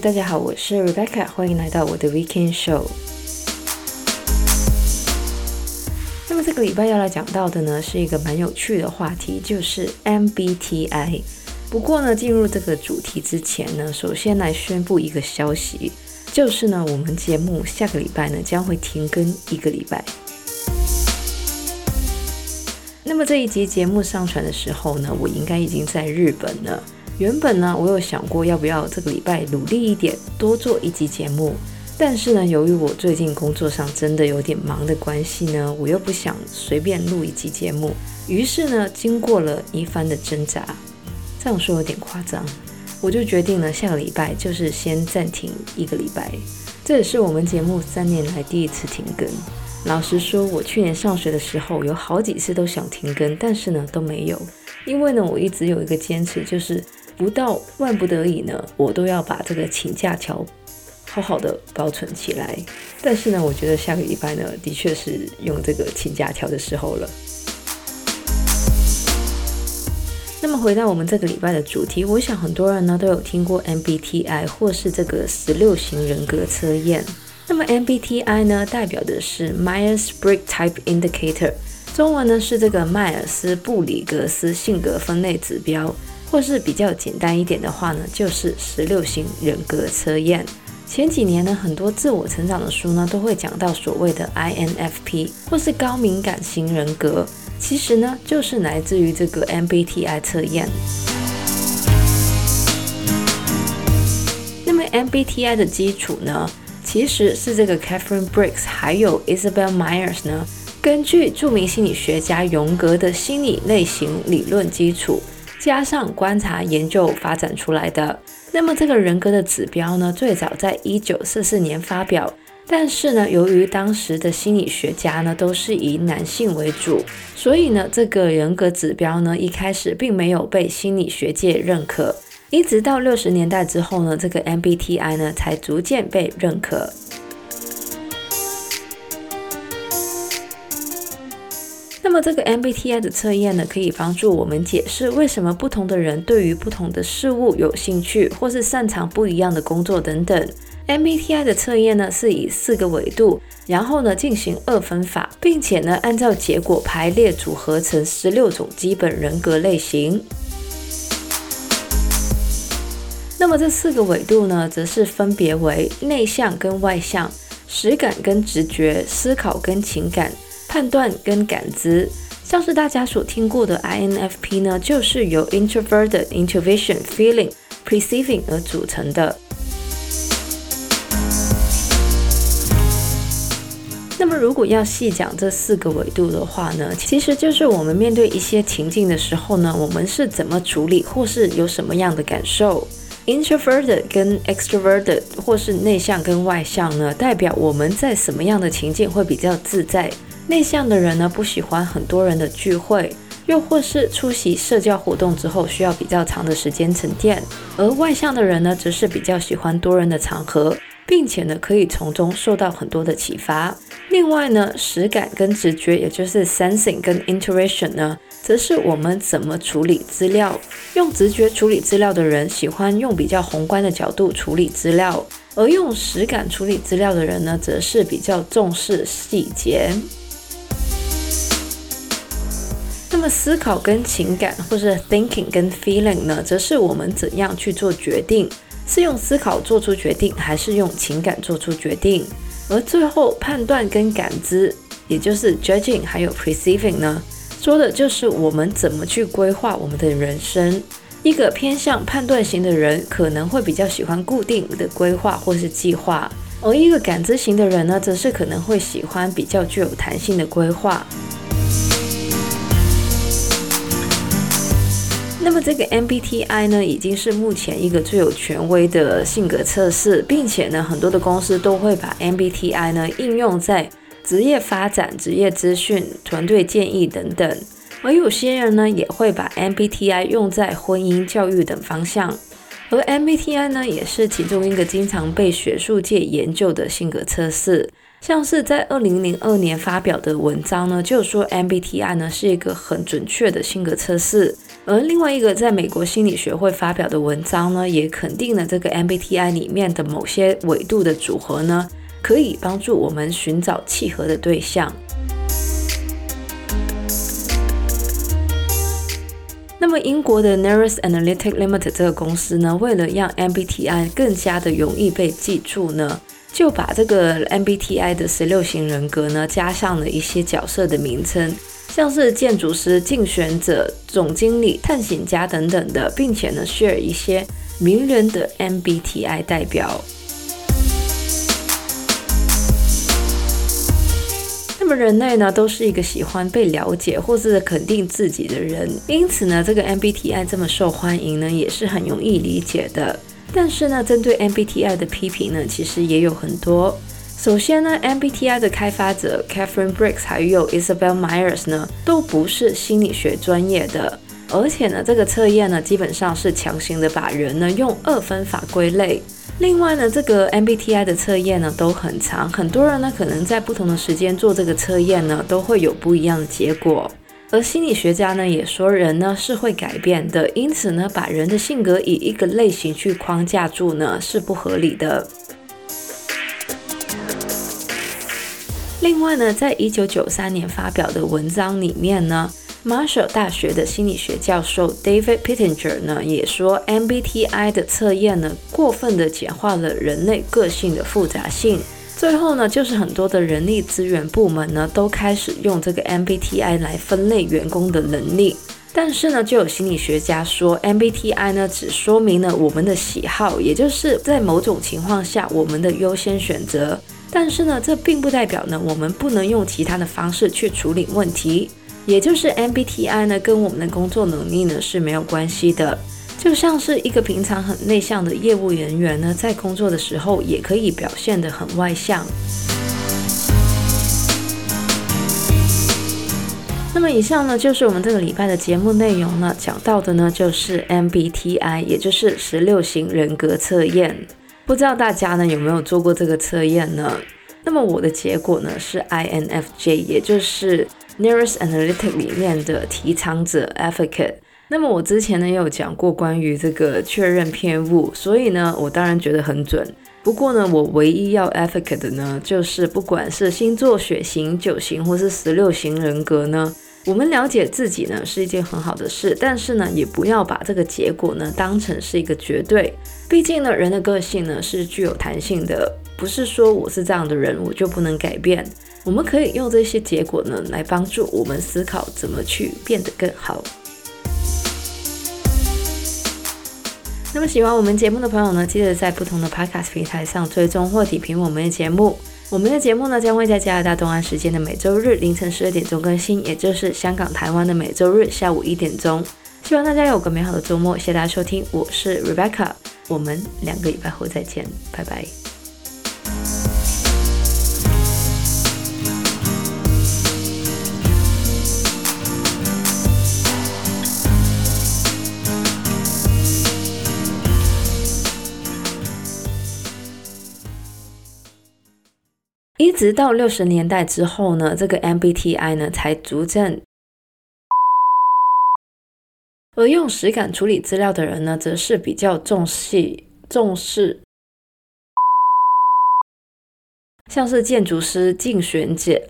大家好，我是 Rebecca，欢迎来到我的 Weekend Show。那么这个礼拜要来讲到的呢，是一个蛮有趣的话题，就是 MBTI。不过呢，进入这个主题之前呢，首先来宣布一个消息，就是呢，我们节目下个礼拜呢将会停更一个礼拜。那么这一集节目上传的时候呢，我应该已经在日本了。原本呢，我有想过要不要这个礼拜努力一点，多做一集节目。但是呢，由于我最近工作上真的有点忙的关系呢，我又不想随便录一集节目。于是呢，经过了一番的挣扎，这样说有点夸张，我就决定了下个礼拜就是先暂停一个礼拜。这也是我们节目三年来第一次停更。老实说，我去年上学的时候有好几次都想停更，但是呢都没有，因为呢我一直有一个坚持，就是不到万不得已呢，我都要把这个请假条好好的保存起来。但是呢，我觉得下个礼拜呢，的确是用这个请假条的时候了。那么回到我们这个礼拜的主题，我想很多人呢都有听过 MBTI 或是这个十六型人格测验。那么 MBTI 呢，代表的是 Myers-Briggs Type Indicator，中文呢是这个迈尔斯布里格斯性格分类指标，或是比较简单一点的话呢，就是十六型人格测验。前几年呢，很多自我成长的书呢都会讲到所谓的 INFP 或是高敏感型人格，其实呢就是来自于这个 MBTI 测验。那么 MBTI 的基础呢，其实是这个 Katharine Briggs 还有 Isabel Myers 呢，根据著名心理学家荣格的心理类型理论基础，加上观察研究发展出来的。那么这个人格的指标呢，最早在一九四四年发表，但是呢，由于当时的心理学家呢都是以男性为主，所以呢，这个人格指标呢一开始并没有被心理学界认可。一直到六十年代之后呢，这个 MBTI 呢才逐渐被认可。么这个 MBTI 的测验呢，可以帮助我们解释为什么不同的人对于不同的事物有兴趣，或是擅长不一样的工作等等。MBTI 的测验呢是以四个维度，然后呢进行二分法，并且呢按照结果排列组合成十六种基本人格类型。那么这四个维度呢，则是分别为内向跟外向、实感跟直觉、思考跟情感、判断跟感知。像是大家所听过的 INFP 呢，就是由 Introverted、Intuition、Feeling、Perceiving 而组成的。那么如果要细讲这四个维度的话呢，其实就是我们面对一些情境的时候呢，我们是怎么处理，或是有什么样的感受。Introverted 跟 extroverted 或是内向跟外向呢，代表我们在什么样的情境会比较自在。内向的人呢，不喜欢很多人的聚会，又或是出席社交活动之后需要比较长的时间沉淀。而外向的人呢，则是比较喜欢多人的场合，并且呢，可以从中受到很多的启发。另外呢，实感跟直觉，也就是 sensing 跟 intuition 呢，则是我们怎么处理资料。用直觉处理资料的人，喜欢用比较宏观的角度处理资料；而用实感处理资料的人呢，则是比较重视细节。思考跟情感，或是 thinking 跟 feeling 呢，则是我们怎样去做决定？是用思考做出决定，还是用情感做出决定？而最后判断跟感知，也就是 judging 还有 perceiving 呢，说的就是我们怎么去规划我们的人生。一个偏向判断型的人，可能会比较喜欢固定的规划或是计划；而一个感知型的人呢，则是可能会喜欢比较具有弹性的规划。那么这个 MBTI 呢，已经是目前一个最有权威的性格测试，并且呢，很多的公司都会把 MBTI 呢应用在职业发展、职业资讯、团队建议等等，而有些人呢也会把 MBTI 用在婚姻、教育等方向，而 MBTI 呢也是其中一个经常被学术界研究的性格测试。像是在二零零二年发表的文章呢，就说 MBTI 呢是一个很准确的性格测试。而另外一个在美国心理学会发表的文章呢，也肯定了这个 MBTI 里面的某些维度的组合呢，可以帮助我们寻找契合的对象。那么英国的 Neris Analytic Limited 这个公司呢，为了让 MBTI 更加的容易被记住呢，就把这个 MBTI 的十六型人格呢，加上了一些角色的名称。像是建筑师、竞选者、总经理、探险家等等的，并且呢，share 一些名人的 MBTI 代表。那么人类呢，都是一个喜欢被了解或是肯定自己的人，因此呢，这个 MBTI 这么受欢迎呢，也是很容易理解的。但是呢，针对 MBTI 的批评呢，其实也有很多。首先呢，MBTI 的开发者 Catherine Briggs 还有 Isabel Myers 呢，都不是心理学专业的，而且呢，这个测验呢，基本上是强行的把人呢用二分法归类。另外呢，这个 MBTI 的测验呢都很长，很多人呢可能在不同的时间做这个测验呢，都会有不一样的结果。而心理学家呢也说，人呢是会改变的，因此呢，把人的性格以一个类型去框架住呢是不合理的。另外呢，在一九九三年发表的文章里面呢，Marshall 大学的心理学教授 David Pittenger 呢也说，MBTI 的测验呢过分的简化了人类个性的复杂性。最后呢，就是很多的人力资源部门呢都开始用这个 MBTI 来分类员工的能力。但是呢，就有心理学家说，MBTI 呢只说明了我们的喜好，也就是在某种情况下我们的优先选择。但是呢，这并不代表呢，我们不能用其他的方式去处理问题。也就是 MBTI 呢，跟我们的工作能力呢是没有关系的。就像是一个平常很内向的业务人员呢，在工作的时候也可以表现得很外向。那么以上呢，就是我们这个礼拜的节目内容呢，讲到的呢，就是 MBTI，也就是十六型人格测验。不知道大家呢有没有做过这个测验呢？那么我的结果呢是 INFJ，也就是 Nearest Analytic 里面的提倡者 Advocate。那么我之前呢也有讲过关于这个确认偏误，所以呢我当然觉得很准。不过呢我唯一要 Advocate 的呢，就是不管是星座、血型、九型或是十六型人格呢。我们了解自己呢是一件很好的事，但是呢，也不要把这个结果呢当成是一个绝对。毕竟呢，人的个性呢是具有弹性的，不是说我是这样的人我就不能改变。我们可以用这些结果呢来帮助我们思考怎么去变得更好。那么喜欢我们节目的朋友呢，记得在不同的 Podcast 平台上追踪或点评我们的节目。我们的节目呢，将会在加拿大东岸时间的每周日凌晨十二点钟更新，也就是香港、台湾的每周日下午一点钟。希望大家有个美好的周末，谢谢大家收听，我是 Rebecca，我们两个礼拜后再见，拜拜。一直到六十年代之后呢，这个 MBTI 呢才逐渐，而用实感处理资料的人呢，则是比较重视重视，像是建筑师、竞选者、